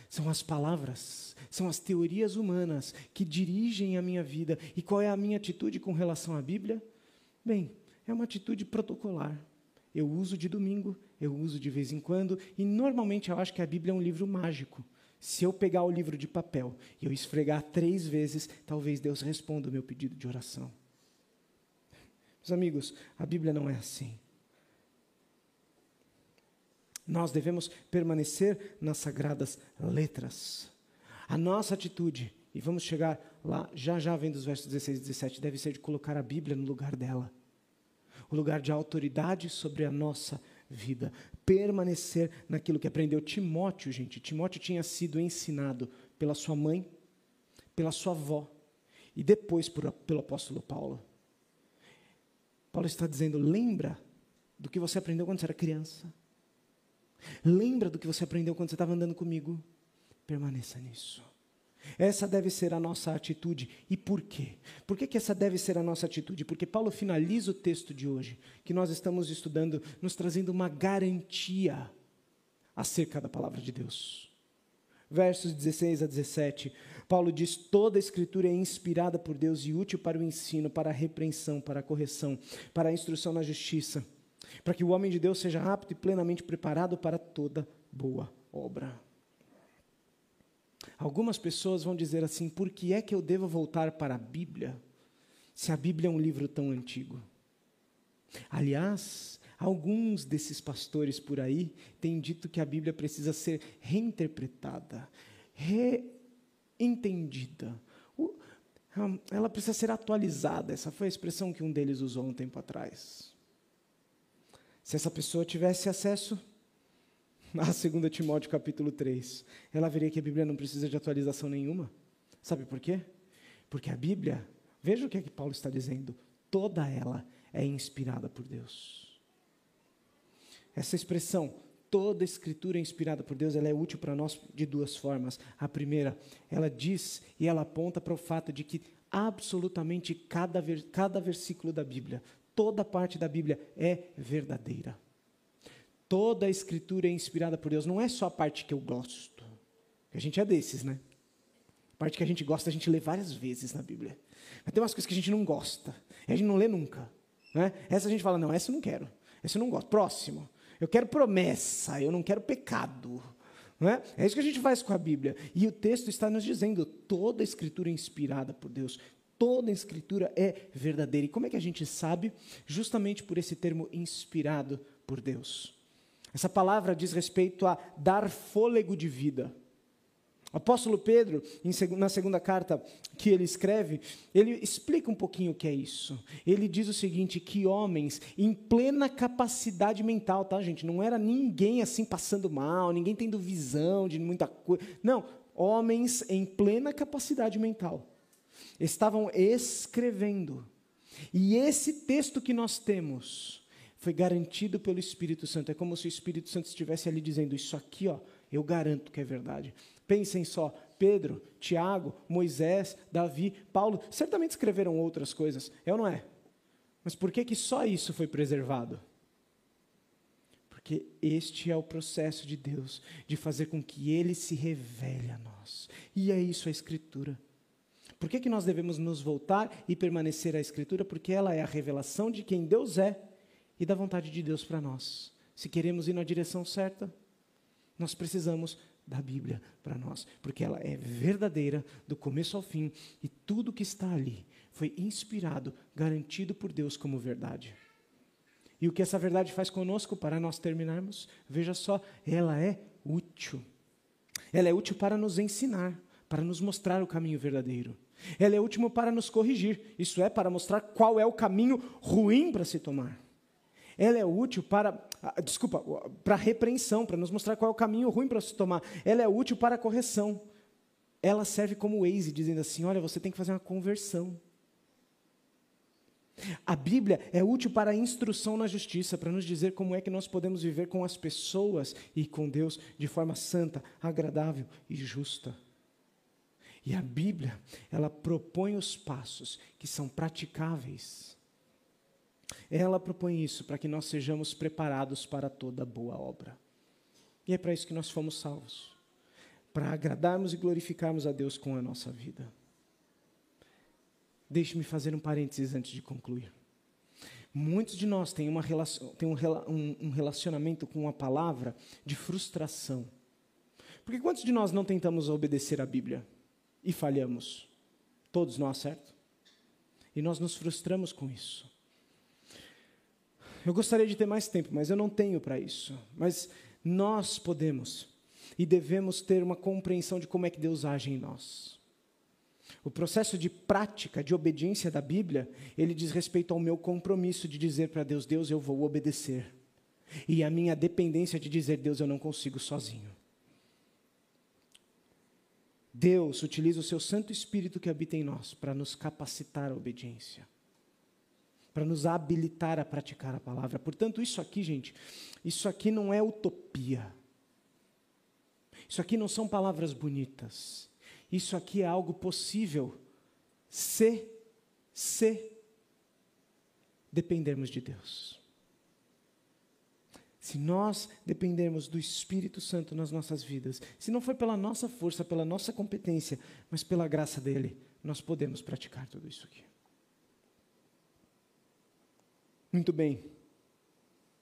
Speaker 1: São as palavras, são as teorias humanas que dirigem a minha vida. E qual é a minha atitude com relação à Bíblia? Bem, é uma atitude protocolar. Eu uso de domingo, eu uso de vez em quando, e normalmente eu acho que a Bíblia é um livro mágico. Se eu pegar o livro de papel e eu esfregar três vezes, talvez Deus responda o meu pedido de oração. Meus amigos, a Bíblia não é assim. Nós devemos permanecer nas sagradas letras. A nossa atitude, e vamos chegar lá, já já vem dos versos 16 e 17, deve ser de colocar a Bíblia no lugar dela. O lugar de autoridade sobre a nossa vida. Permanecer naquilo que aprendeu Timóteo, gente. Timóteo tinha sido ensinado pela sua mãe, pela sua avó e depois por, pelo apóstolo Paulo. Paulo está dizendo: lembra do que você aprendeu quando você era criança. Lembra do que você aprendeu quando você estava andando comigo. Permaneça nisso. Essa deve ser a nossa atitude. E por quê? Por que, que essa deve ser a nossa atitude? Porque Paulo finaliza o texto de hoje, que nós estamos estudando, nos trazendo uma garantia acerca da palavra de Deus. Versos 16 a 17, Paulo diz: toda a escritura é inspirada por Deus e útil para o ensino, para a repreensão, para a correção, para a instrução na justiça, para que o homem de Deus seja apto e plenamente preparado para toda boa obra. Algumas pessoas vão dizer assim: por que é que eu devo voltar para a Bíblia, se a Bíblia é um livro tão antigo? Aliás, alguns desses pastores por aí têm dito que a Bíblia precisa ser reinterpretada, reentendida. Ela precisa ser atualizada. Essa foi a expressão que um deles usou um tempo atrás. Se essa pessoa tivesse acesso <laughs> a 2 Timóteo capítulo 3, ela veria que a Bíblia não precisa de atualização nenhuma. Sabe por quê? Porque a Bíblia, veja o que é que Paulo está dizendo, toda ela é inspirada por Deus. Essa expressão, toda escritura é inspirada por Deus, ela é útil para nós de duas formas. A primeira, ela diz e ela aponta para o fato de que absolutamente cada, cada versículo da Bíblia, toda parte da Bíblia é verdadeira. Toda a escritura é inspirada por Deus. Não é só a parte que eu gosto. A gente é desses, né? A parte que a gente gosta, a gente lê várias vezes na Bíblia. Mas tem umas coisas que a gente não gosta. E a gente não lê nunca. Né? Essa a gente fala, não, essa eu não quero. Essa eu não gosto. Próximo. Eu quero promessa, eu não quero pecado. Não é? é isso que a gente faz com a Bíblia. E o texto está nos dizendo: toda a escritura é inspirada por Deus. Toda a escritura é verdadeira. E como é que a gente sabe? Justamente por esse termo inspirado por Deus. Essa palavra diz respeito a dar fôlego de vida. O apóstolo Pedro, na segunda carta que ele escreve, ele explica um pouquinho o que é isso. Ele diz o seguinte: que homens em plena capacidade mental, tá, gente? Não era ninguém assim passando mal, ninguém tendo visão de muita coisa. Não, homens em plena capacidade mental estavam escrevendo. E esse texto que nós temos, foi garantido pelo Espírito Santo. É como se o Espírito Santo estivesse ali dizendo: Isso aqui, ó, eu garanto que é verdade. Pensem só: Pedro, Tiago, Moisés, Davi, Paulo, certamente escreveram outras coisas, é ou não é? Mas por que, que só isso foi preservado? Porque este é o processo de Deus, de fazer com que Ele se revele a nós. E é isso a Escritura. Por que, que nós devemos nos voltar e permanecer à Escritura? Porque ela é a revelação de quem Deus é e da vontade de Deus para nós. Se queremos ir na direção certa, nós precisamos da Bíblia para nós, porque ela é verdadeira do começo ao fim e tudo que está ali foi inspirado, garantido por Deus como verdade. E o que essa verdade faz conosco para nós terminarmos? Veja só, ela é útil. Ela é útil para nos ensinar, para nos mostrar o caminho verdadeiro. Ela é útil para nos corrigir, isso é, para mostrar qual é o caminho ruim para se tomar. Ela é útil para, ah, desculpa, para repreensão, para nos mostrar qual é o caminho ruim para se tomar. Ela é útil para correção. Ela serve como Waze, dizendo assim: olha, você tem que fazer uma conversão. A Bíblia é útil para a instrução na justiça, para nos dizer como é que nós podemos viver com as pessoas e com Deus de forma santa, agradável e justa. E a Bíblia, ela propõe os passos que são praticáveis ela propõe isso para que nós sejamos preparados para toda boa obra. E é para isso que nós fomos salvos para agradarmos e glorificarmos a Deus com a nossa vida. Deixe-me fazer um parênteses antes de concluir. Muitos de nós têm, uma têm um, relacionamento com a palavra de frustração. Porque quantos de nós não tentamos obedecer a Bíblia e falhamos? Todos nós, certo? E nós nos frustramos com isso. Eu gostaria de ter mais tempo, mas eu não tenho para isso. Mas nós podemos e devemos ter uma compreensão de como é que Deus age em nós. O processo de prática, de obediência da Bíblia, ele diz respeito ao meu compromisso de dizer para Deus: Deus, eu vou obedecer. E a minha dependência de dizer: Deus, eu não consigo sozinho. Deus utiliza o seu Santo Espírito que habita em nós para nos capacitar à obediência, para nos habilitar a praticar a palavra. Portanto, isso aqui, gente, isso aqui não é utopia. Isso aqui não são palavras bonitas. Isso aqui é algo possível se, se dependermos de Deus. Se nós dependermos do Espírito Santo nas nossas vidas, se não for pela nossa força, pela nossa competência, mas pela graça dele, nós podemos praticar tudo isso aqui. Muito bem.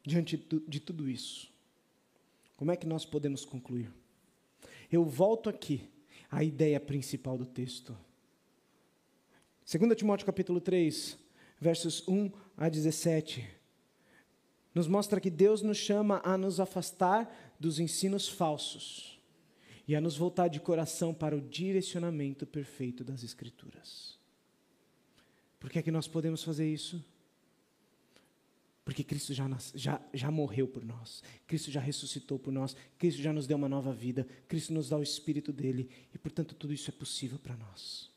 Speaker 1: Diante de tudo isso, como é que nós podemos concluir? Eu volto aqui à ideia principal do texto. 2 Timóteo capítulo 3, versos 1 a 17 nos mostra que Deus nos chama a nos afastar dos ensinos falsos e a nos voltar de coração para o direcionamento perfeito das Escrituras. Por que é que nós podemos fazer isso? Porque Cristo já, já, já morreu por nós, Cristo já ressuscitou por nós, Cristo já nos deu uma nova vida, Cristo nos dá o Espírito dele, e portanto tudo isso é possível para nós.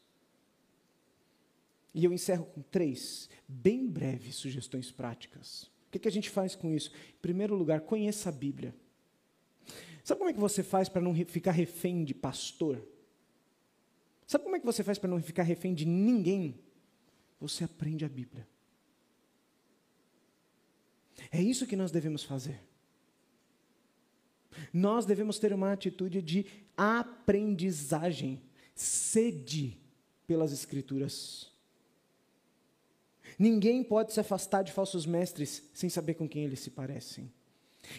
Speaker 1: E eu encerro com três, bem breves sugestões práticas. O que, que a gente faz com isso? Em primeiro lugar, conheça a Bíblia. Sabe como é que você faz para não ficar refém de pastor? Sabe como é que você faz para não ficar refém de ninguém? Você aprende a Bíblia. É isso que nós devemos fazer. Nós devemos ter uma atitude de aprendizagem, sede pelas Escrituras. Ninguém pode se afastar de falsos mestres sem saber com quem eles se parecem.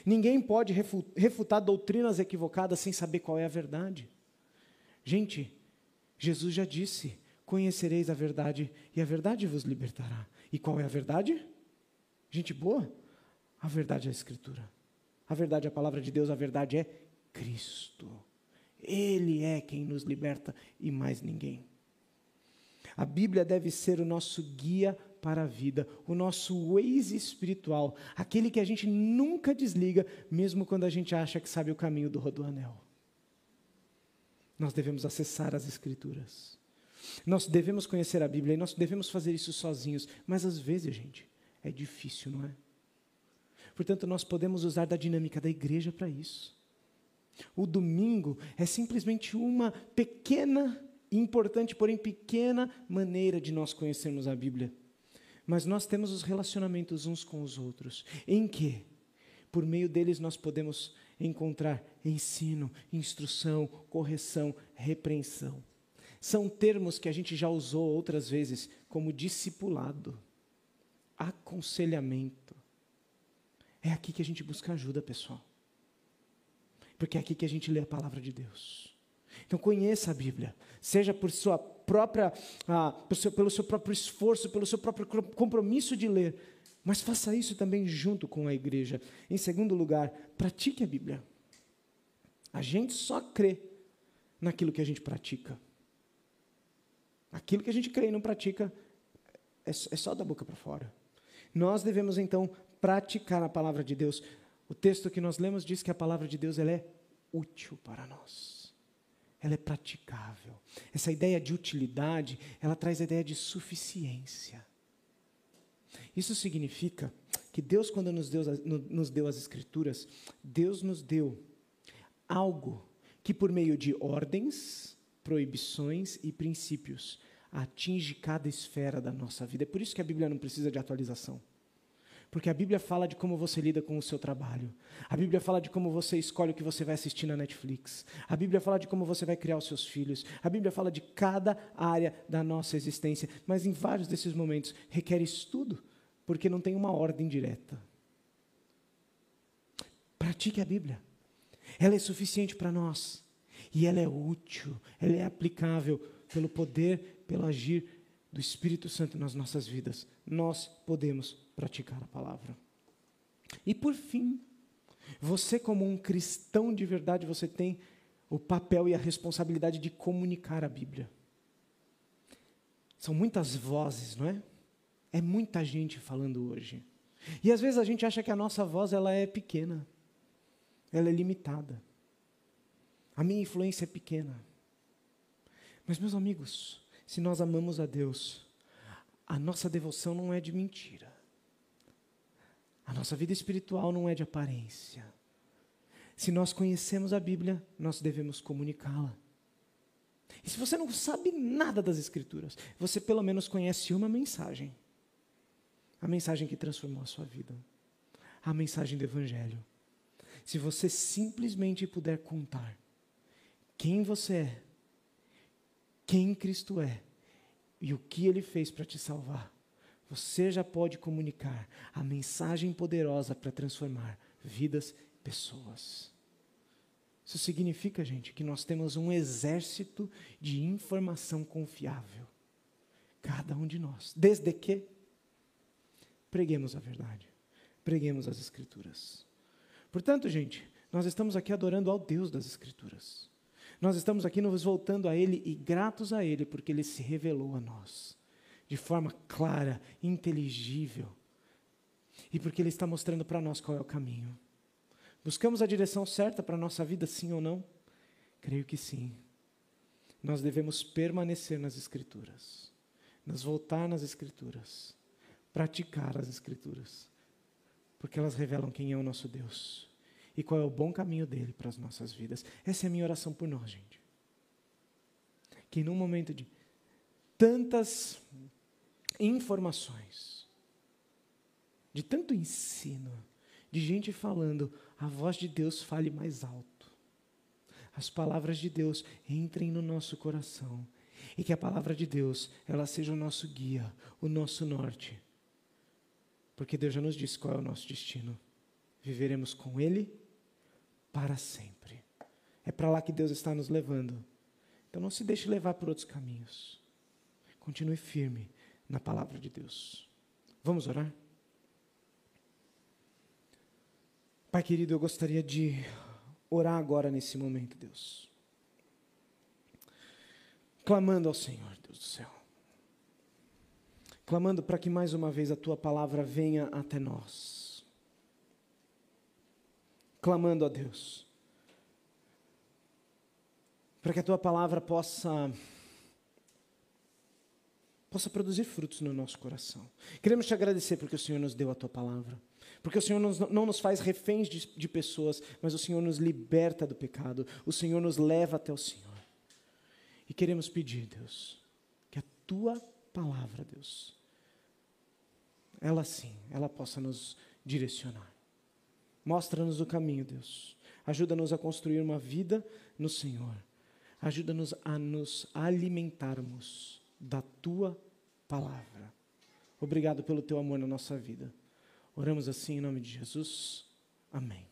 Speaker 1: Ninguém pode refutar doutrinas equivocadas sem saber qual é a verdade. Gente, Jesus já disse: Conhecereis a verdade e a verdade vos libertará. E qual é a verdade? Gente boa, a verdade é a Escritura. A verdade é a palavra de Deus, a verdade é Cristo. Ele é quem nos liberta e mais ninguém. A Bíblia deve ser o nosso guia para a vida, o nosso Waze espiritual, aquele que a gente nunca desliga, mesmo quando a gente acha que sabe o caminho do rodoanel. Nós devemos acessar as Escrituras. Nós devemos conhecer a Bíblia e nós devemos fazer isso sozinhos, mas às vezes, gente, é difícil, não é? Portanto, nós podemos usar da dinâmica da igreja para isso. O domingo é simplesmente uma pequena, importante, porém pequena maneira de nós conhecermos a Bíblia. Mas nós temos os relacionamentos uns com os outros, em que, por meio deles, nós podemos encontrar ensino, instrução, correção, repreensão. São termos que a gente já usou outras vezes, como discipulado, aconselhamento. É aqui que a gente busca ajuda, pessoal. Porque é aqui que a gente lê a palavra de Deus. Então conheça a Bíblia, seja por sua própria, ah, pelo, seu, pelo seu próprio esforço, pelo seu próprio compromisso de ler, mas faça isso também junto com a igreja. Em segundo lugar, pratique a Bíblia. A gente só crê naquilo que a gente pratica. Aquilo que a gente crê e não pratica é, é só da boca para fora. Nós devemos então praticar a palavra de Deus. O texto que nós lemos diz que a palavra de Deus ela é útil para nós ela é praticável. Essa ideia de utilidade, ela traz a ideia de suficiência. Isso significa que Deus, quando nos deu, nos deu as Escrituras, Deus nos deu algo que, por meio de ordens, proibições e princípios, atinge cada esfera da nossa vida. É por isso que a Bíblia não precisa de atualização. Porque a Bíblia fala de como você lida com o seu trabalho. A Bíblia fala de como você escolhe o que você vai assistir na Netflix. A Bíblia fala de como você vai criar os seus filhos. A Bíblia fala de cada área da nossa existência. Mas em vários desses momentos requer estudo, porque não tem uma ordem direta. Pratique a Bíblia. Ela é suficiente para nós. E ela é útil, ela é aplicável pelo poder, pelo agir do Espírito Santo nas nossas vidas. Nós podemos praticar a palavra. E por fim, você como um cristão de verdade, você tem o papel e a responsabilidade de comunicar a Bíblia. São muitas vozes, não é? É muita gente falando hoje. E às vezes a gente acha que a nossa voz ela é pequena. Ela é limitada. A minha influência é pequena. Mas, meus amigos, se nós amamos a Deus, a nossa devoção não é de mentira. A nossa vida espiritual não é de aparência. Se nós conhecemos a Bíblia, nós devemos comunicá-la. E se você não sabe nada das Escrituras, você pelo menos conhece uma mensagem. A mensagem que transformou a sua vida. A mensagem do Evangelho. Se você simplesmente puder contar quem você é, quem Cristo é e o que ele fez para te salvar, você já pode comunicar a mensagem poderosa para transformar vidas e pessoas. Isso significa, gente, que nós temos um exército de informação confiável. Cada um de nós. Desde que preguemos a verdade, preguemos as Escrituras. Portanto, gente, nós estamos aqui adorando ao Deus das Escrituras. Nós estamos aqui nos voltando a Ele e gratos a Ele porque Ele se revelou a nós de forma clara, inteligível. E porque Ele está mostrando para nós qual é o caminho. Buscamos a direção certa para a nossa vida, sim ou não? Creio que sim. Nós devemos permanecer nas Escrituras, nos voltar nas Escrituras, praticar as Escrituras, porque elas revelam quem é o nosso Deus e qual é o bom caminho dele para as nossas vidas. Essa é a minha oração por nós, gente. Que num momento de tantas informações, de tanto ensino, de gente falando, a voz de Deus fale mais alto. As palavras de Deus entrem no nosso coração e que a palavra de Deus, ela seja o nosso guia, o nosso norte. Porque Deus já nos disse qual é o nosso destino. Viveremos com ele para sempre. É para lá que Deus está nos levando. Então não se deixe levar por outros caminhos. Continue firme na palavra de Deus. Vamos orar? Pai querido, eu gostaria de orar agora nesse momento, Deus. Clamando ao Senhor, Deus do céu. Clamando para que mais uma vez a tua palavra venha até nós. Clamando a Deus. Para que a tua palavra possa possa produzir frutos no nosso coração. Queremos te agradecer porque o Senhor nos deu a tua palavra. Porque o Senhor não nos faz reféns de, de pessoas, mas o Senhor nos liberta do pecado. O Senhor nos leva até o Senhor. E queremos pedir, Deus, que a tua palavra, Deus, ela sim, ela possa nos direcionar. Mostra-nos o caminho, Deus. Ajuda-nos a construir uma vida no Senhor. Ajuda-nos a nos alimentarmos da tua palavra. Obrigado pelo teu amor na nossa vida. Oramos assim em nome de Jesus. Amém.